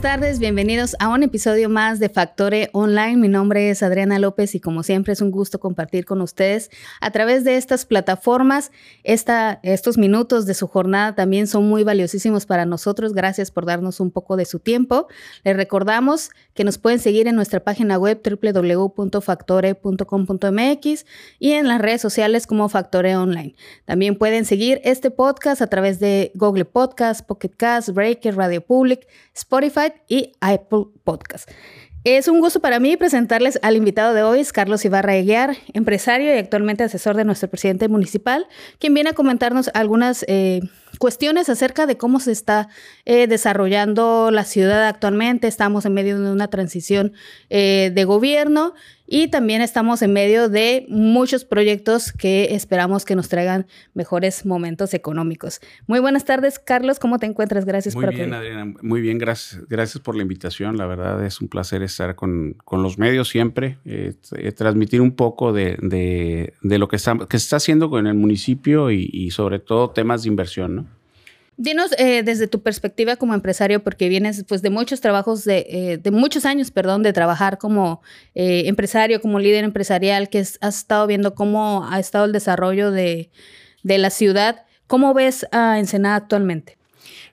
tardes, bienvenidos a un episodio más de Factore Online. Mi nombre es Adriana López y como siempre es un gusto compartir con ustedes a través de estas plataformas. Estos minutos de su jornada también son muy valiosísimos para nosotros. Gracias por darnos un poco de su tiempo. Les recordamos que nos pueden seguir en nuestra página web www.factore.com.mx y en las redes sociales como Factore Online. También pueden seguir este podcast a través de Google Podcast, Pocket Cast, Breaker, Radio Public, Spotify y Apple Podcast. Es un gusto para mí presentarles al invitado de hoy, Carlos Ibarra Eguiar, empresario y actualmente asesor de nuestro presidente municipal, quien viene a comentarnos algunas eh, cuestiones acerca de cómo se está eh, desarrollando la ciudad actualmente. Estamos en medio de una transición eh, de gobierno y también estamos en medio de muchos proyectos que esperamos que nos traigan mejores momentos económicos. Muy buenas tardes, Carlos. ¿Cómo te encuentras? Gracias Muy bien, Adriana. Muy bien, gracias. Gracias por la invitación. La verdad es un placer estar con, los medios siempre, eh, transmitir un poco de, lo que, está, que se está haciendo con el municipio y, y sobre todo temas de inversión, ¿no? Dinos eh, desde tu perspectiva como empresario, porque vienes pues de muchos trabajos, de, eh, muchos años, perdón, de trabajar como eh, empresario, como líder empresarial, que has estado viendo cómo ha estado el desarrollo de, de la ciudad. ¿Cómo ves a Ensenada actualmente?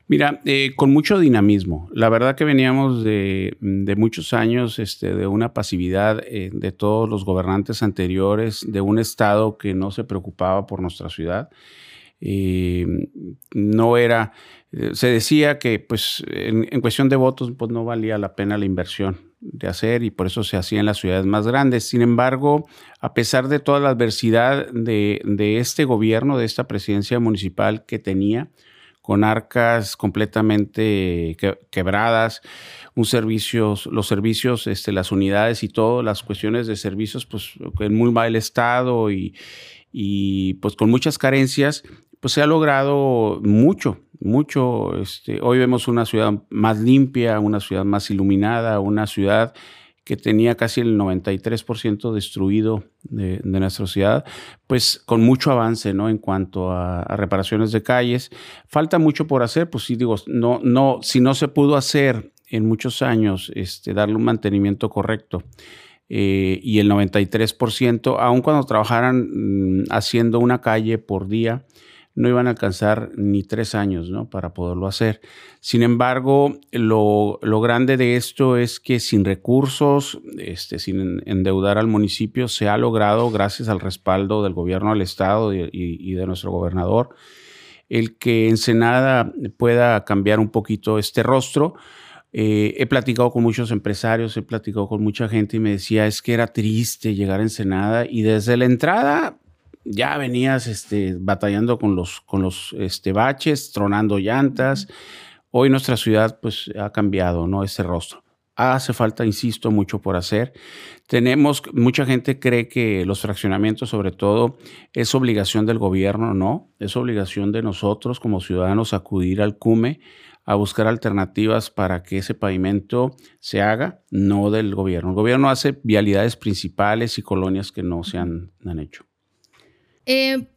Mira, con mucho dinamismo. La verdad que veníamos de, de muchos años este, de una pasividad de todos los gobernantes anteriores, de un Estado que no se preocupaba por nuestra ciudad. Eh, no era, eh, se decía que pues en, cuestión de votos pues no valía la pena la inversión de hacer y por eso se hacía en las ciudades más grandes. Sin embargo, a pesar de toda la adversidad de, este gobierno, de esta presidencia municipal que tenía, con arcas completamente quebradas, un servicio, los servicios, este, las unidades y todo, las cuestiones de servicios, pues en muy mal estado y, y pues con muchas carencias, pues se ha logrado mucho, mucho. Este, hoy vemos una ciudad más limpia, una ciudad más iluminada, una ciudad que tenía casi el 93% destruido de, nuestra ciudad, pues con mucho avance, ¿no? En cuanto a, reparaciones de calles. Falta mucho por hacer, pues sí digo, no, no, si no se pudo hacer en muchos años, este, darle un mantenimiento correcto. Eh, y el 93%, aun cuando trabajaran mm, haciendo una calle por día, no iban a alcanzar ni tres años ¿no? para poderlo hacer. Sin embargo, lo, grande de esto es que sin recursos, este, sin endeudar al municipio, se ha logrado, gracias al respaldo del gobierno del Estado y, de nuestro gobernador, el que Ensenada pueda cambiar un poquito este rostro. Eh, he platicado con muchos empresarios, he platicado con mucha gente y me decía, es que era triste llegar a Ensenada y desde la entrada ya venías este, batallando con los, con los este, baches, tronando llantas. Hoy nuestra ciudad pues ha cambiado, ¿no? Ese rostro. Hace falta, insisto, mucho por hacer. Tenemos, mucha gente cree que los fraccionamientos, sobre todo, es obligación del gobierno, no, es obligación de nosotros como ciudadanos acudir al CUME a buscar alternativas para que ese pavimento se haga, no del gobierno. El gobierno hace vialidades principales y colonias que no se han hecho. Eh,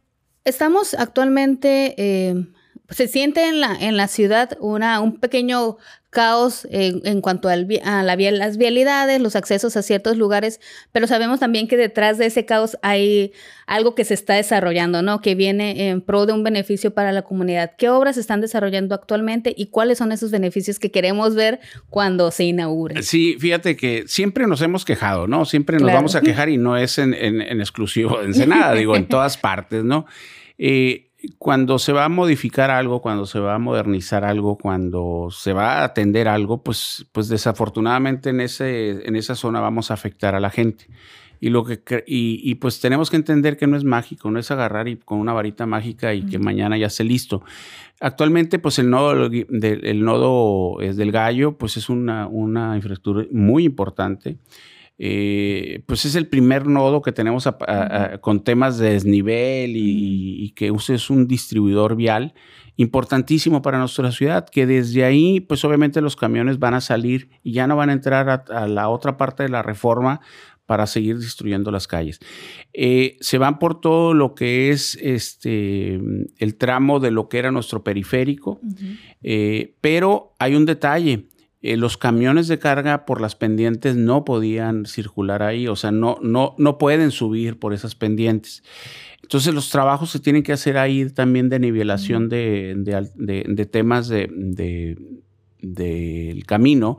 estamos actualmente, eh, se siente en la, en la ciudad una, un pequeño caos en, cuanto a la, las vialidades, los accesos a ciertos lugares, pero sabemos también que detrás de ese caos hay algo que se está desarrollando, ¿no? Que viene en pro de un beneficio para la comunidad. ¿Qué obras se están desarrollando actualmente y cuáles son esos beneficios que queremos ver cuando se inaugure? Sí, fíjate que siempre nos hemos quejado, ¿no? Siempre nos vamos a quejar y no es en, en, exclusivo de Ensenada, digo, en todas partes, ¿no? Eh, cuando se va a modificar algo, cuando se va a modernizar algo, cuando se va a atender algo, pues, pues desafortunadamente en, ese, en esa zona vamos a afectar a la gente. Y, lo que, y, pues tenemos que entender que no es mágico, no es agarrar y con una varita mágica y que mañana ya esté listo. Actualmente, pues el nodo, del, el nodo es del gallo, pues es una, una infraestructura muy importante. Eh, pues es el primer nodo que tenemos con temas de desnivel y, que uses un distribuidor vial importantísimo para nuestra ciudad, que desde ahí, pues obviamente los camiones van a salir y ya no van a entrar a, la otra parte de la reforma para seguir destruyendo las calles. Eh, se van por todo lo que es este, el tramo de lo que era nuestro periférico, eh, pero hay un detalle eh, los camiones de carga por las pendientes no podían circular ahí, o sea, no, no, no pueden subir por esas pendientes. Entonces los trabajos se tienen que hacer ahí también de nivelación de, de, temas de, del camino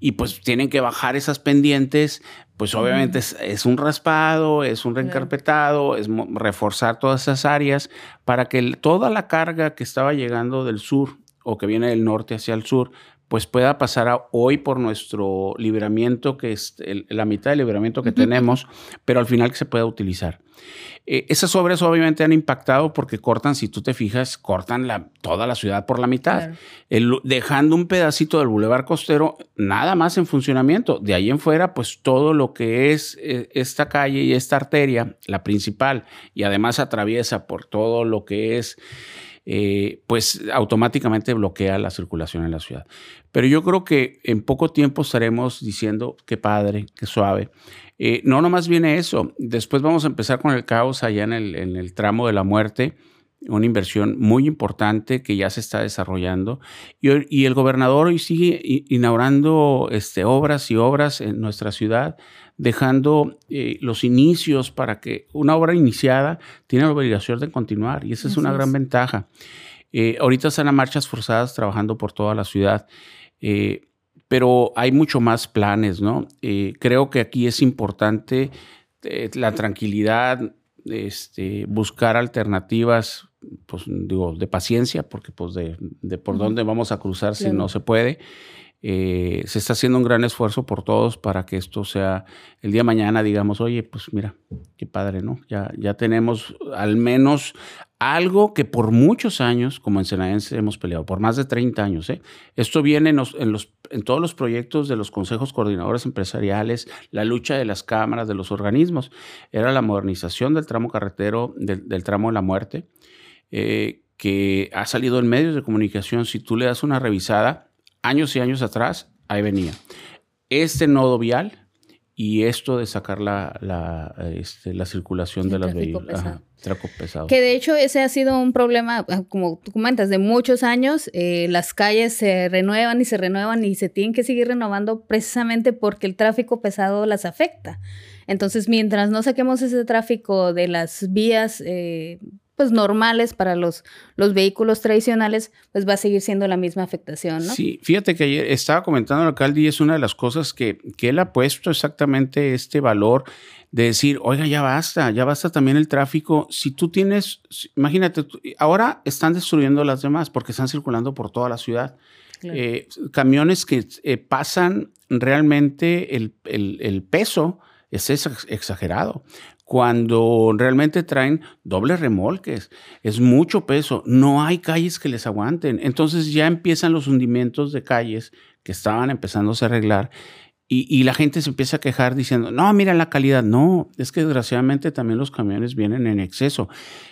y pues tienen que bajar esas pendientes, pues obviamente es, un raspado, es un reencarpetado, es reforzar todas esas áreas para que toda la carga que estaba llegando del sur o que viene del norte hacia el sur, pues pueda pasar hoy por nuestro liberamiento, que es la mitad del liberamiento que tenemos, pero al final que se pueda utilizar. Eh, esas obras obviamente han impactado porque cortan, si tú te fijas, cortan la, toda la ciudad por la mitad, dejando un pedacito del bulevar costero nada más en funcionamiento. De ahí en fuera, pues todo lo que es eh, esta calle y esta arteria, la principal, y además atraviesa por todo lo que es eh, pues automáticamente bloquea la circulación en la ciudad. Pero yo creo que en poco tiempo estaremos diciendo qué padre, qué suave. Eh, no nomás viene eso, después vamos a empezar con el caos allá en el, en el tramo de la muerte una inversión muy importante que ya se está desarrollando y, el gobernador hoy sigue inaugurando este, obras y obras en nuestra ciudad, dejando eh, los inicios para que una obra iniciada tiene la obligación de continuar y esa es una gran ventaja. Eh, ahorita están a marchas forzadas trabajando por toda la ciudad. Eh, pero hay mucho más planes, ¿no? creo que aquí es importante la tranquilidad, este, buscar alternativas pues digo, de paciencia, porque pues de, de por dónde vamos a cruzar si no se puede. Eh, se está haciendo un gran esfuerzo por todos para que esto sea el día de mañana, digamos, oye, pues mira, qué padre, ¿no? Ya, ya tenemos al menos algo que por muchos años, como en Senaense, hemos peleado, por más de 30 años. ¿eh? Esto viene en, los, en, todos los proyectos de los consejos coordinadores empresariales, la lucha de las cámaras, de los organismos. Era la modernización del tramo carretero, del, del tramo de la muerte. Eh, que ha salido en medios de comunicación, si tú le das una revisada, años y años atrás, ahí venía. Este nodo vial y esto de sacar la, la, este, la circulación de las vehículos. pesado. Que de hecho ese ha sido un problema, ah, como tú comentas, de muchos años. Eh, las calles se renuevan y se renuevan y se tienen que seguir renovando precisamente porque el tráfico pesado las afecta. Entonces, mientras no saquemos ese tráfico de las vías eh, pues normales para los, los vehículos tradicionales, pues va a seguir siendo la misma afectación, ¿no? Sí, fíjate que ayer estaba comentando el alcalde y es una de las cosas que, que él ha puesto exactamente este valor de decir, oiga, ya basta, ya basta también el tráfico. Si tú tienes, imagínate, ahora están destruyendo las demás porque están circulando por toda la ciudad. Eh, camiones que eh, pasan realmente el, el, el peso es exagerado cuando realmente traen dobles remolques. Es mucho peso. No hay calles que les aguanten. Entonces ya empiezan los hundimientos de calles que estaban empezando a arreglar. Y, la gente se empieza a quejar diciendo, no, mira la calidad. No, es que desgraciadamente también los camiones vienen en exceso.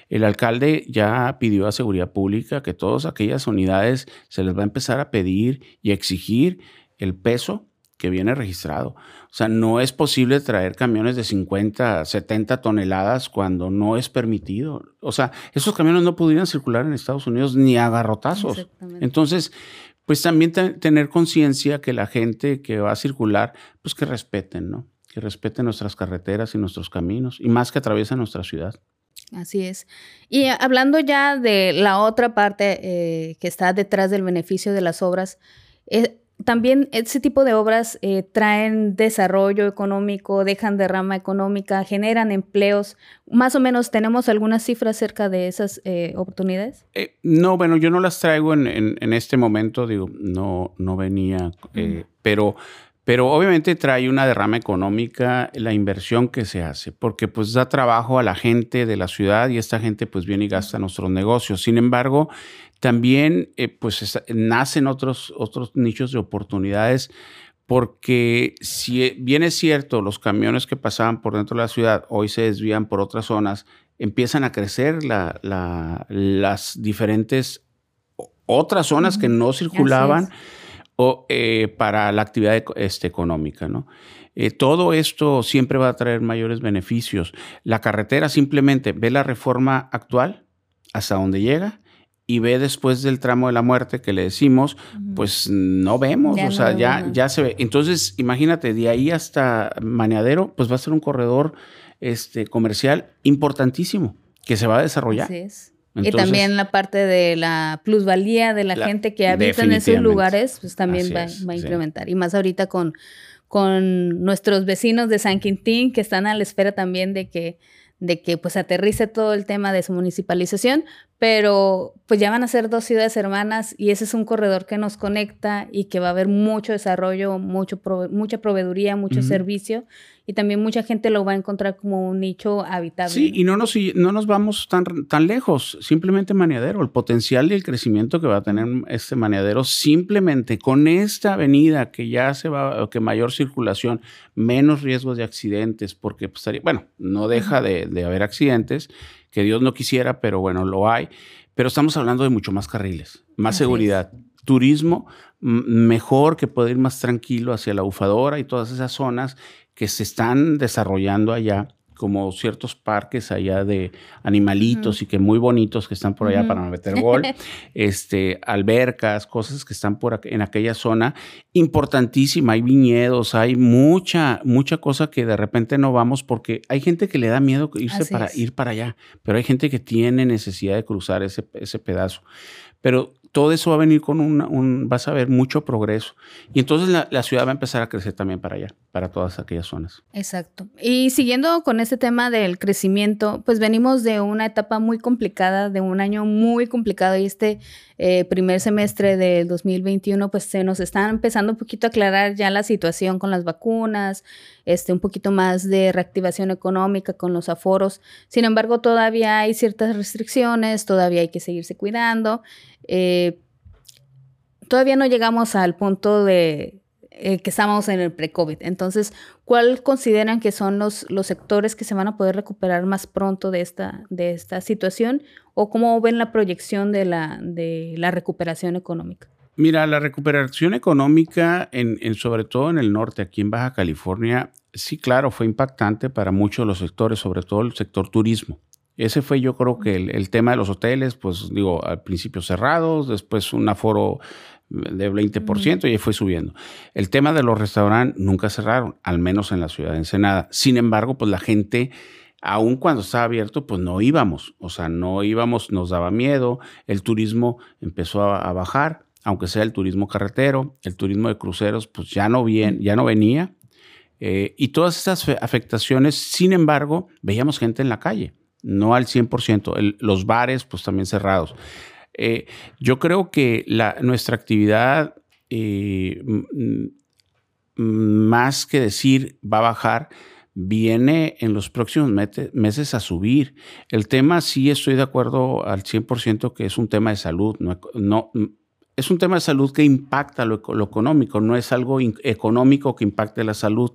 El alcalde ya pidió a Seguridad Pública que todas aquellas unidades se les va a empezar a pedir y exigir el peso que viene registrado. O sea, no es posible traer camiones de 50, 70 toneladas cuando no es permitido. O sea, esos camiones no podrían circular en Estados Unidos ni a garrotazos. Entonces, pues también tener conciencia que la gente que va a circular, pues que respeten, ¿no? Que respeten nuestras carreteras y nuestros caminos, y más que atraviesan nuestra ciudad. Así es. Y hablando ya de la otra parte eh, que está detrás del beneficio de las obras, eh, también ese tipo de obras eh, traen desarrollo económico, dejan derrama económica, generan empleos. Más o menos, ¿tenemos algunas cifras acerca de esas eh, oportunidades? Eh, no, bueno, yo no las traigo en, este momento, digo, no, no venía, pero, pero obviamente trae una derrama económica la inversión que se hace, porque pues da trabajo a la gente de la ciudad y esta gente pues viene y gasta nuestros negocios. Sin embargo, también eh, pues nacen otros, otros nichos de oportunidades porque si bien es cierto, los camiones que pasaban por dentro de la ciudad hoy se desvían por otras zonas, empiezan a crecer las diferentes otras zonas que no circulaban o, eh, para la actividad este, económica. ¿no? Eh, todo esto siempre va a traer mayores beneficios. La carretera simplemente ve la reforma actual hasta donde llega y ve después del tramo de la muerte que le decimos, pues no vemos, o sea, ya, ya se ve. Entonces, imagínate, de ahí hasta Maneadero, pues va a ser un corredor este, comercial importantísísimo que se va a desarrollar. Así es. y también la parte de la plusvalía de la, gente que habita en esos lugares, pues también va, a incrementar. Y más ahorita con, con nuestros vecinos de San Quintín, que están a la espera también de que de que pues aterrice todo el tema de su municipalización, pero pues ya van a ser dos ciudades hermanas y ese es un corredor que nos conecta y que va a haber mucho desarrollo, mucho mucha proveeduría, mucho servicio y también mucha gente lo va a encontrar como un nicho habitable. Sí, y no nos, no nos vamos tan, tan lejos, simplemente Maneadero, el potencial y el crecimiento que va a tener este Maneadero simplemente con esta avenida que ya se va, que mayor circulación, menos riesgos de accidentes, porque pues, bueno, no deja de, de haber accidentes, que Dios no quisiera, pero bueno, lo hay, pero estamos hablando de mucho más carriles, más seguridad. turismo mejor que poder ir más tranquilo hacia la bufadora y todas esas zonas que se están desarrollando allá, como ciertos parques allá de animalitos y que muy bonitos que están por allá para meter gol, este, albercas, cosas que están por en aquella zona, importantísima, hay viñedos, hay mucha, mucha cosa que de repente no vamos porque hay gente que le da miedo irse para ir para allá, pero hay gente que tiene necesidad de cruzar ese, ese pedazo. Pero todo eso va a venir con un, vas a ver mucho progreso. Y entonces la, ciudad va a empezar a crecer también para allá, para todas aquellas zonas. Exacto. Y siguiendo con este tema del crecimiento, pues venimos de una etapa muy complicada, de un año muy complicado y este eh, primer semestre del 2021, pues se nos está empezando un poquito a aclarar ya la situación con las vacunas, este, un poquito más de reactivación económica con los aforos. Sin embargo, todavía hay ciertas restricciones, todavía hay que seguirse cuidando. Eh, todavía no llegamos al punto de eh, que estamos en el pre-COVID. Entonces, ¿cuál consideran que son los, los sectores que se van a poder recuperar más pronto de esta, de esta situación? ¿O cómo ven la proyección de la, de la recuperación económica? Mira, la recuperación económica, en, sobre todo en el norte, aquí en Baja California, sí, claro, fue impactante para muchos de los sectores, sobre todo el sector turismo. Ese fue yo creo que el, tema de los hoteles, pues digo, al principio cerrados, después un aforo de 20% y ahí fue subiendo. El tema de los restaurantes nunca cerraron, al menos en la ciudad de Ensenada. Sin embargo, pues la gente, aun cuando estaba abierto, pues no íbamos. O sea, no íbamos, nos daba miedo. El turismo empezó a, bajar, aunque sea el turismo carretero, el turismo de cruceros, pues ya no, bien, ya no venía. Eh, y todas estas afectaciones, sin embargo, veíamos gente en la calle no al 100%. los bares, pues también cerrados. Eh, yo creo que nuestra actividad, eh, más que decir va a bajar, viene en los próximos meses a subir. El tema sí estoy de acuerdo al 100% que es un tema de salud. No, es un tema de salud que impacta lo económico, no es algo económico que impacte la salud.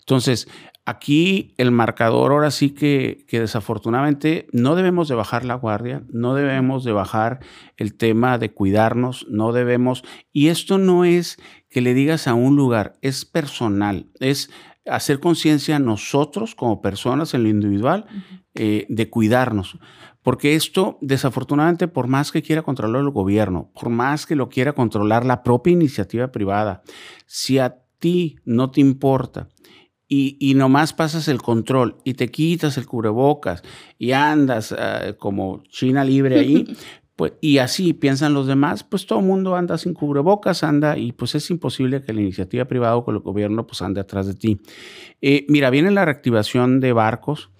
Entonces, Aquí el marcador ahora sí que, desafortunadamente no debemos de bajar la guardia, no debemos de bajar el tema de cuidarnos, no debemos, y esto no es que le digas a un lugar, es personal, es hacer conciencia nosotros como personas en lo individual eh, de cuidarnos. Porque esto, desafortunadamente, por más que quiera controlar el gobierno, por más que lo quiera controlar la propia iniciativa privada, si a ti no te importa y, nomás pasas el control y te quitas el cubrebocas y andas ah, como China libre ahí, pues, y así piensan los demás, pues todo el mundo anda sin cubrebocas, anda, y pues es imposible que la iniciativa privada o que el gobierno pues ande atrás de ti. Eh, mira, viene la reactivación de barcos.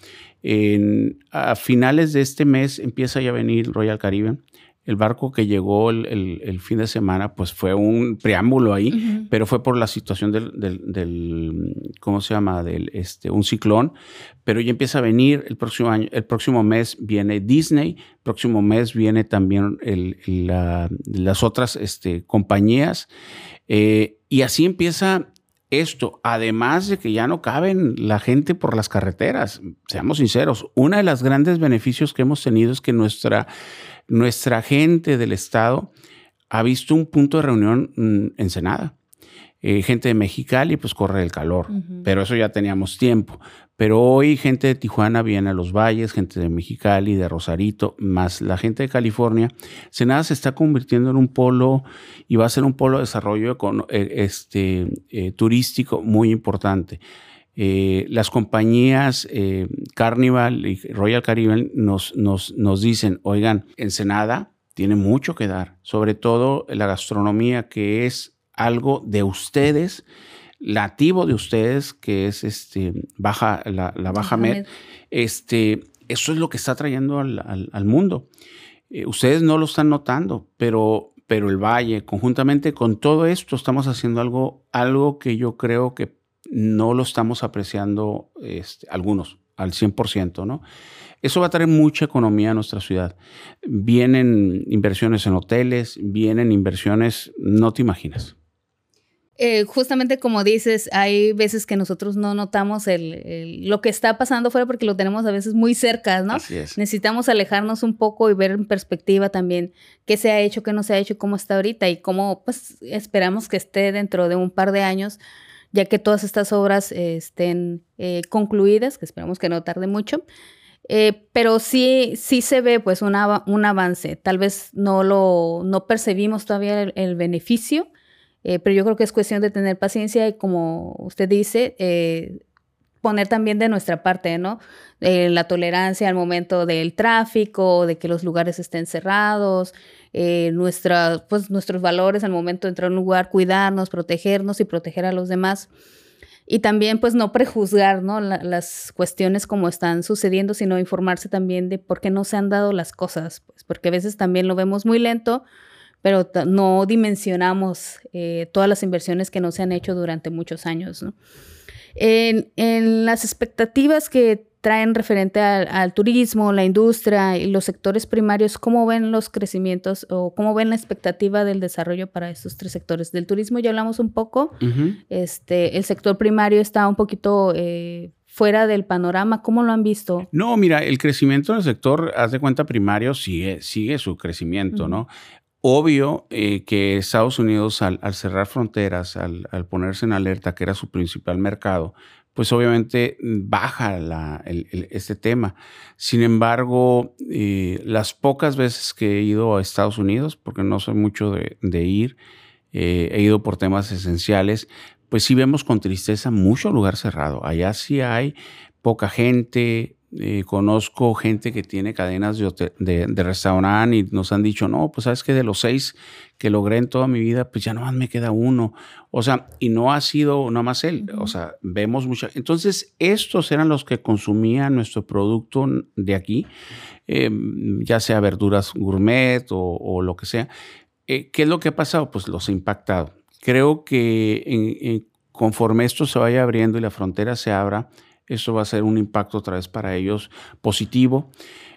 a finales de este mes empieza ya a venir Royal Caribbean el barco que llegó el, fin de semana, pues fue un preámbulo ahí, pero fue por la situación del, del, ¿cómo se llama? Del, este, un ciclón, pero ya empieza a venir el próximo año, el próximo mes viene Disney, el próximo mes viene también las otras este, compañías, eh, y así empieza esto, además de que ya no caben la gente por las carreteras, seamos sinceros, uno de los grandes beneficios que hemos tenido es que nuestra nuestra gente del Estado ha visto un punto de reunión mm, en Senada. Eh, gente de Mexicali, pues corre el calor, pero eso ya teníamos tiempo. Pero hoy gente de Tijuana viene a los valles, gente de Mexicali, de Rosarito, más la gente de California. Senada se está convirtiendo en un polo y va a ser un polo de desarrollo eh, este, eh, turístico muy importante. Eh, las compañías Carnival y Royal Caribbean nos, nos, nos dicen, oigan, Ensenada tiene mucho que dar, sobre todo la gastronomía que es algo de ustedes nativo de ustedes, que es este, baja, la, baja med, este, eso es lo que está trayendo al, mundo. Eh, ustedes no lo están notando, pero, pero el Valle, conjuntamente con todo esto, estamos haciendo algo, algo que yo creo que no lo estamos apreciando este, algunos al 100%, ¿no? Eso va a traer mucha economía a nuestra ciudad. Vienen inversiones en hoteles, vienen inversiones, no te imaginas. Eh, justamente como dices, hay veces que nosotros no notamos el, lo que está pasando fuera porque lo tenemos a veces muy cerca, ¿no? Así es. Necesitamos alejarnos un poco y ver en perspectiva también qué se ha hecho, qué no se ha hecho, cómo está ahorita y cómo pues esperamos que esté dentro de un par de años, ya que todas estas obras eh, estén eh, concluidas, que esperamos que no tarde mucho. pero sí, sí se ve pues un avance. Tal vez no lo no percibimos todavía el beneficio, eh, pero yo creo que es cuestión de tener paciencia y como usted dice, eh, poner también de nuestra parte, ¿no? Eh, la tolerancia al momento del tráfico, de que los lugares estén cerrados, nuestra, pues, nuestros valores al momento de entrar a un lugar, cuidarnos, protegernos y proteger a los demás. Y también, pues, no prejuzgar, ¿no? las cuestiones como están sucediendo, sino informarse también de por qué no se han dado las cosas, pues, porque a veces también lo vemos muy lento, pero no dimensionamos eh, todas las inversiones que no se han hecho durante muchos años. En, las expectativas que traen referente al, turismo, la industria y los sectores primarios, ¿cómo ven los crecimientos o cómo ven la expectativa del desarrollo para estos tres sectores? Del turismo ya hablamos un poco, este, el sector primario está un poquito... Eh, fuera del panorama? ¿Cómo lo han visto? No, mira, el crecimiento en el sector, haz de cuenta, primario sigue, sigue su crecimiento, ¿no? Obvio eh, que Estados Unidos al, cerrar fronteras, al, ponerse en alerta, que era su principal mercado, pues obviamente baja este tema. Sin embargo, eh, las pocas veces que he ido a Estados Unidos, porque no soy mucho de, ir, eh, he ido por temas esenciales, pues sí vemos con tristeza mucho lugar cerrado. Allá sí hay poca gente, eh, conozco gente que tiene cadenas de, de, restaurante y nos han dicho, no, pues sabes que de los seis que logré en toda mi vida, pues ya nomás me queda uno. O sea, y no ha sido nada más él. O sea, vemos mucha. Entonces, estos eran los que consumían nuestro producto de aquí, em, ya sea verduras gourmet o, lo que sea. Eh, ¿Qué es lo que ha pasado? Pues los ha impactado. Creo que conforme esto se vaya abriendo y la frontera se abra, eso va a ser un impacto otra vez para ellos positivo.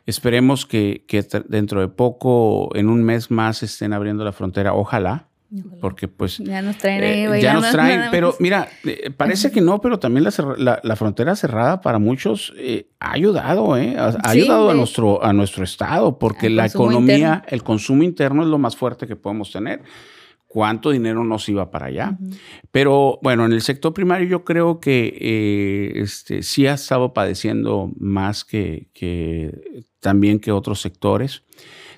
Esperemos que, dentro de poco, en un mes más, estén abriendo la frontera. Ojalá. Porque pues... Ya nos traen eh, Ya nos traen, pero mira, eh, parece que no, pero también la, frontera cerrada para muchos eh, ha ayudado, ¿eh? Ha, ayudado a, nuestro, a nuestro estado, porque la economía, el consumo interno es lo más fuerte que podemos tener cuánto dinero nos iba para allá. Pero bueno, en el sector primario yo creo que eh, este, sí ha estado padeciendo más que, que también que otros sectores.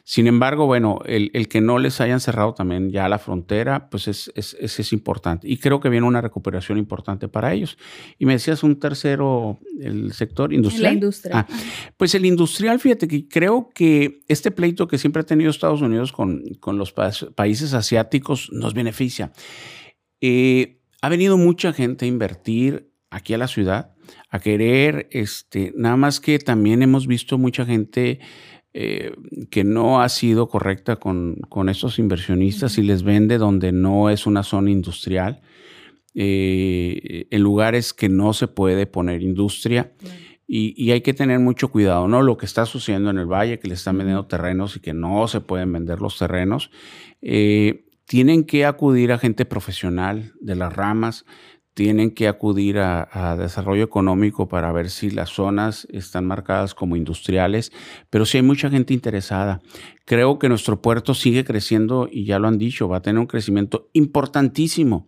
Sin embargo, bueno, el, que no les hayan cerrado también ya la frontera, pues es, es, es, importante. Y creo que viene una recuperación importante para ellos. Y me decías un tercero, el sector industrial. La industria. Ah, pues el industrial, fíjate que creo que este pleito que siempre ha tenido Estados Unidos con, con los países asiáticos nos beneficia. Eh, ha venido mucha gente a invertir aquí a la ciudad, a querer, este, nada más que también hemos visto mucha gente eh, que no ha sido correcta con, con estos inversionistas y les vende donde no es una zona industrial, eh, en lugares que no se puede poner industria. Y, hay que tener mucho cuidado, ¿no? Lo que está sucediendo en el valle, que le están vendiendo terrenos y que no se pueden vender los terrenos. Eh, tienen que acudir a gente profesional de las ramas, tienen que acudir a, desarrollo económico para ver si las zonas están marcadas como industriales, pero sí hay mucha gente interesada. Creo que nuestro puerto sigue creciendo y ya lo han dicho, va a tener un crecimiento importantísimo.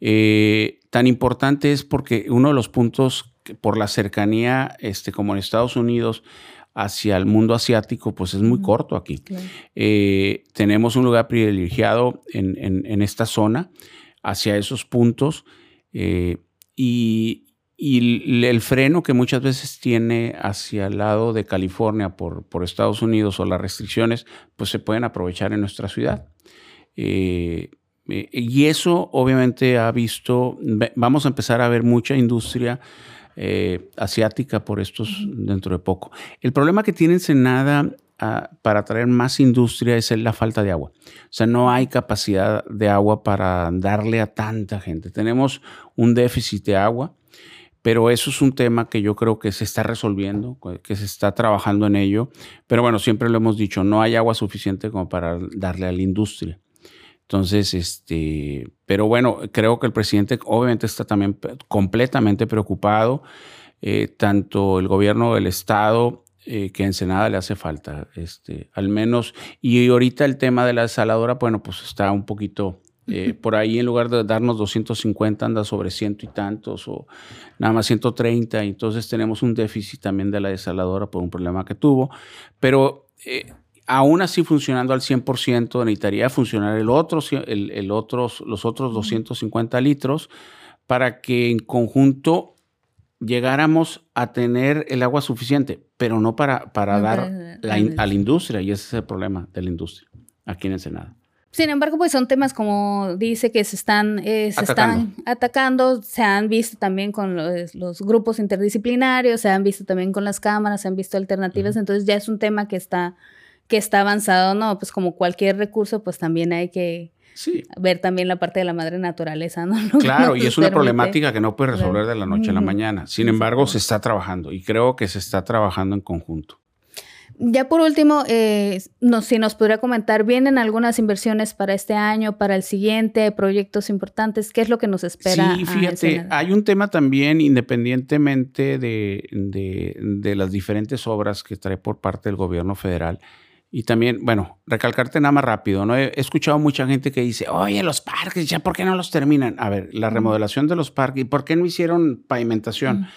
Eh, tan importante es porque uno de los puntos, por la cercanía, este, como en Estados Unidos, hacia el mundo asiático, pues es muy corto aquí. Eh, tenemos un lugar privilegiado en, esta zona, hacia esos puntos, eh, y, el freno que muchas veces tiene hacia el lado de California por, por Estados Unidos o las restricciones, pues se pueden aprovechar en nuestra ciudad. Eh, y eso obviamente ha visto, vamos a empezar a ver mucha industria eh, asiática por estos dentro de poco. El problema que tiene Ensenada para atraer más industria es la falta de agua. O sea, no hay capacidad de agua para darle a tanta gente. Tenemos un déficit de agua, pero eso es un tema que yo creo que se está resolviendo, que se está trabajando en ello. Pero bueno, siempre lo hemos dicho, no hay agua suficiente como para darle a la industria. Entonces, este, pero bueno, creo que el presidente obviamente está también completamente preocupado, eh, tanto el gobierno del estado eh, que en Senada le hace falta, este, al menos, y ahorita el tema de la desaladora, bueno, pues está un poquito eh, por ahí en lugar de darnos 250 anda sobre ciento y tantos o nada más 130, entonces tenemos un déficit también de la desaladora por un problema que tuvo, pero aún así funcionando al 100%, necesitaría funcionar el otro, el, otros, los otros 250 litros para que en conjunto llegáramos a tener el agua suficiente, pero no para, para dar a la industria, y ese es el problema de la industria aquí en Ensenada. Sin embargo, pues son temas como dice que se están, eh, se atacando. están atacando, se han visto también con los, grupos interdisciplinarios, se han visto también con las cámaras, se han visto alternativas, entonces ya es un tema que está que está avanzado, no, pues como cualquier recurso, pues también hay que ver también la parte de la madre naturaleza, ¿no? claro, y es una problemática que no puede resolver de la noche a la mañana. Sin embargo, se está trabajando y creo que se está trabajando en conjunto. Ya por último, eh, no, si nos podría comentar, ¿vienen algunas inversiones para este año, para el siguiente, proyectos importantes? ¿Qué es lo que nos espera? Sí, fíjate, hay un tema también, independientemente de, de, de, las diferentes obras que trae por parte del gobierno federal, y también, bueno, recalcarte nada más rápido, ¿no? He escuchado mucha gente que dice, oye, los parques, ¿ya por qué no los terminan? A ver, la remodelación de los parques, ¿y por qué no hicieron pavimentación?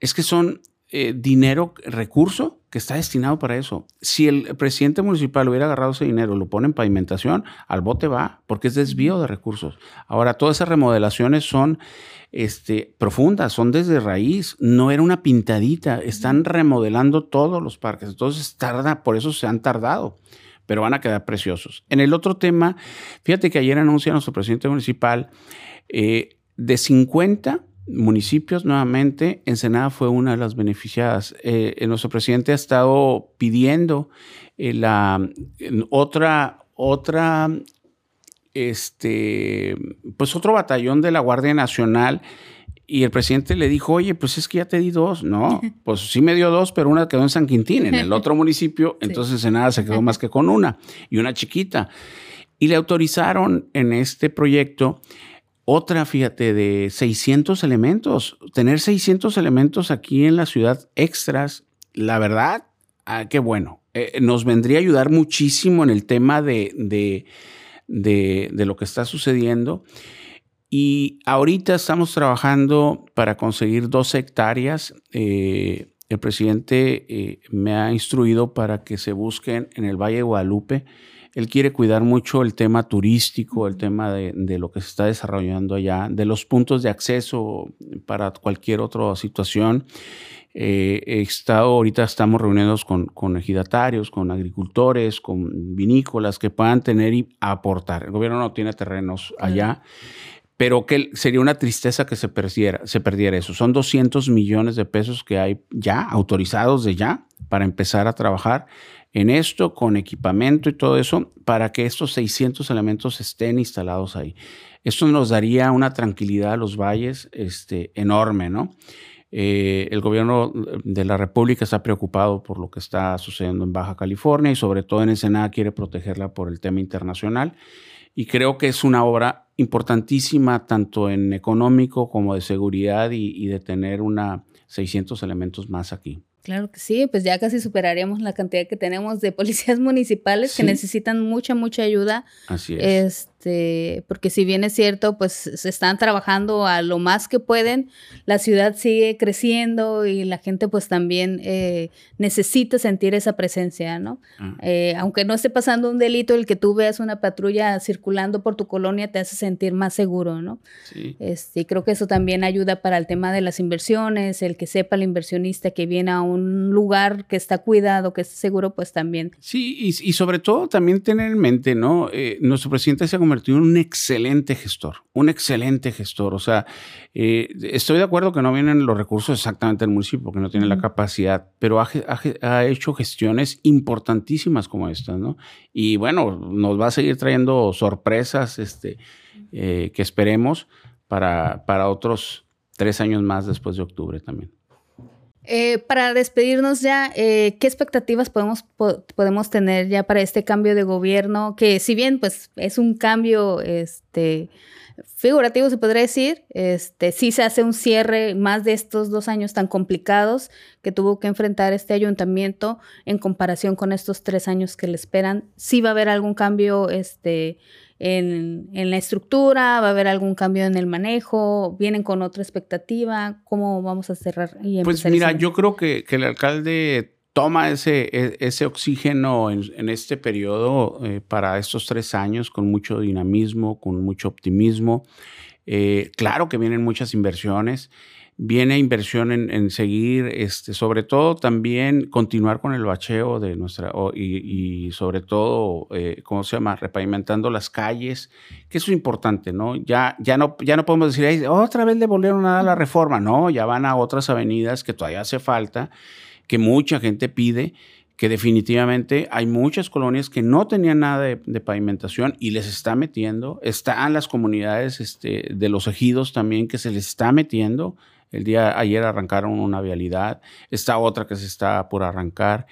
Es que son eh, dinero, recurso que está destinado para eso. Si el presidente municipal hubiera agarrado ese dinero, lo pone en pavimentación, al bote va, porque es desvío de recursos. Ahora, todas esas remodelaciones son este, profundas, son desde raíz, no era una pintadita, están remodelando todos los parques, entonces tarda, por eso se han tardado, pero van a quedar preciosos. En el otro tema, fíjate que ayer anuncia nuestro presidente municipal, eh, de 50 municipios nuevamente, Ensenada fue una de las beneficiadas. Eh, nuestro presidente ha estado pidiendo eh, la otra, otra este, pues otro batallón de la Guardia Nacional y el presidente le dijo, oye, pues es que ya te di dos. No, pues sí me dio dos, pero una quedó en San Quintín, en el otro municipio, entonces en nada se quedó más que con una y una chiquita. Y le autorizaron en este proyecto otra, fíjate, de 600 elementos. Tener 600 elementos aquí en la ciudad extras, la verdad, ah, qué bueno. Eh, nos vendría a ayudar muchísimo en el tema de de, lo que está sucediendo. Y ahorita estamos trabajando para conseguir dos hectáreas. Eh, el presidente eh, me ha instruido para que se busquen en el Valle de Guadalupe. Él quiere cuidar mucho el tema turístico, el tema de, de, lo que se está desarrollando allá, de los puntos de acceso para cualquier otra situación. Eh, he estado, ahorita estamos reunidos con, con, ejidatarios, con agricultores, con vinícolas que puedan tener y aportar. El gobierno no tiene terrenos allá, pero que sería una tristeza que se perdiera, se perdiera eso. Son 200 millones de pesos que hay ya autorizados de ya para empezar a trabajar en esto con equipamiento y todo eso para que estos 600 elementos estén instalados ahí. Esto nos daría una tranquilidad a los valles este, enorme, ¿no? Eh, el gobierno de la República está preocupado por lo que está sucediendo en Baja California y sobre todo en Ensenada quiere protegerla por el tema internacional. Y creo que es una obra importantísima tanto en económico como de seguridad y, de tener una 600 elementos más aquí. Claro que sí, pues ya casi superaríamos la cantidad que tenemos de policías municipales que necesitan mucha, mucha ayuda. Así es. Este, porque si bien es cierto, pues se están trabajando a lo más que pueden, la ciudad sigue creciendo y la gente pues también eh, necesita sentir esa presencia, ¿no? Ah. Eh, aunque no esté pasando un delito, el que tú veas una patrulla circulando por tu colonia te hace sentir más seguro, ¿no? Sí. Este, creo que eso también ayuda para el tema de las inversiones, el que sepa el inversionista que viene a un lugar que está cuidado, que está seguro, pues también. Sí, y, y sobre todo también tener en mente, ¿no? Eh, nuestro presidente se ha convertido en un excelente gestor, un excelente gestor. O sea, eh, estoy de acuerdo que no vienen los recursos exactamente del municipio, porque no tiene la capacidad, pero ha, hecho gestiones importantísimas como estas, ¿no? Y bueno, nos va a seguir trayendo sorpresas este, eh, que esperemos para, para otros tres años más después de octubre también. Eh, para despedirnos ya, eh, ¿qué expectativas podemos, podemos tener ya para este cambio de gobierno? Que si bien pues es un cambio este, figurativo, se podría decir, este, sí se hace un cierre más de estos dos años tan complicados que tuvo que enfrentar este ayuntamiento en comparación con estos tres años que le esperan. Sí va a haber algún cambio este, en, la estructura? ¿Va a haber algún cambio en el manejo? ¿Vienen con otra expectativa? ¿Cómo vamos a cerrar? Y pues mira, yo creo que, el alcalde toma ese, e, ese oxígeno en, este periodo eh, para estos tres años con mucho dinamismo, con mucho optimismo. Eh, claro que vienen muchas inversiones viene inversión en, seguir, este, sobre todo también continuar con el bacheo de nuestra, y, sobre todo, eh, ¿cómo se llama? Repavimentando las calles, que eso es importante, ¿no? Ya, ya, no, ya no podemos decir, otra vez le volvieron a dar la reforma, no, ya van a otras avenidas que todavía hace falta, que mucha gente pide que definitivamente hay muchas colonias que no tenían nada de, pavimentación y les está metiendo. Están las comunidades este, de los ejidos también que se les está metiendo. El día ayer arrancaron una vialidad, está otra que se está por arrancar.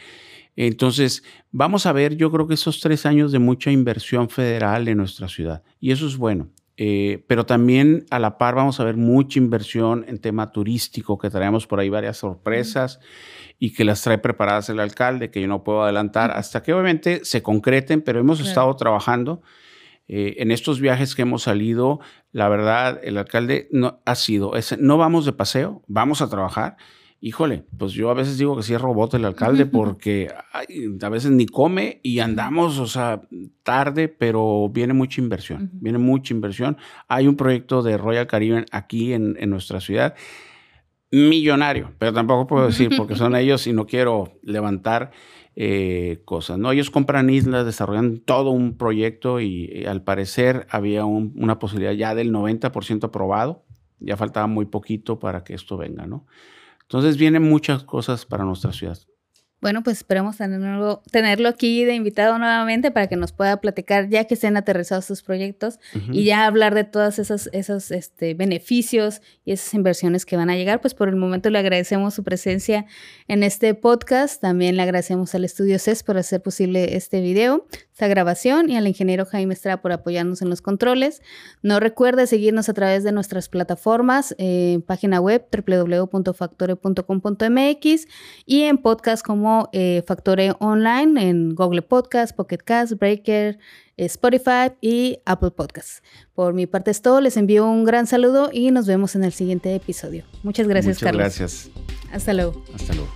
Entonces, vamos a ver, yo creo que esos tres años de mucha inversión federal en nuestra ciudad, y eso es bueno. Eh, pero también a la par vamos a ver mucha inversión en tema turístico, que traemos por ahí varias sorpresas y que las trae preparadas el alcalde, que yo no puedo adelantar hasta que obviamente se concreten, pero hemos estado trabajando. Eh, en estos viajes que hemos salido, la verdad, el alcalde no, ha sido, no vamos de paseo, vamos a trabajar. Híjole, pues yo a veces digo que sí es robot el alcalde porque a veces ni come y andamos, o sea, tarde, pero viene mucha inversión, viene mucha inversión. Hay un proyecto de Royal Caribbean aquí en, en nuestra ciudad millonario, pero tampoco puedo decir porque son ellos y no quiero levantar eh, cosas. ¿no? Ellos compran islas, desarrollan todo un proyecto y, eh, al parecer había una posibilidad ya del 90% aprobado. Ya faltaba muy poquito para que esto venga, ¿no? Entonces vienen muchas cosas para nuestra ciudad. Bueno, pues esperemos tenerlo, tenerlo aquí de invitado nuevamente para que nos pueda platicar ya que estén aterrizados sus proyectos y ya hablar de todos esos, esos este, beneficios y esas inversiones que van a llegar. Pues por el momento le agradecemos su presencia en este podcast. También le agradecemos al estudio CES por hacer posible este video, esta grabación y al ingeniero Jaime Estrada por apoyarnos en los controles. No recuerde seguirnos a través de nuestras plataformas, eh, página web www.factore.com.mx y en podcast como eh, Factore Online en Google Podcast, Pocket Cast, Breaker, Spotify y Apple Podcasts. Por mi parte es todo, les envío un gran saludo y nos vemos en el siguiente episodio. Muchas gracias, Muchas Carlos. Gracias. Hasta luego. Hasta luego.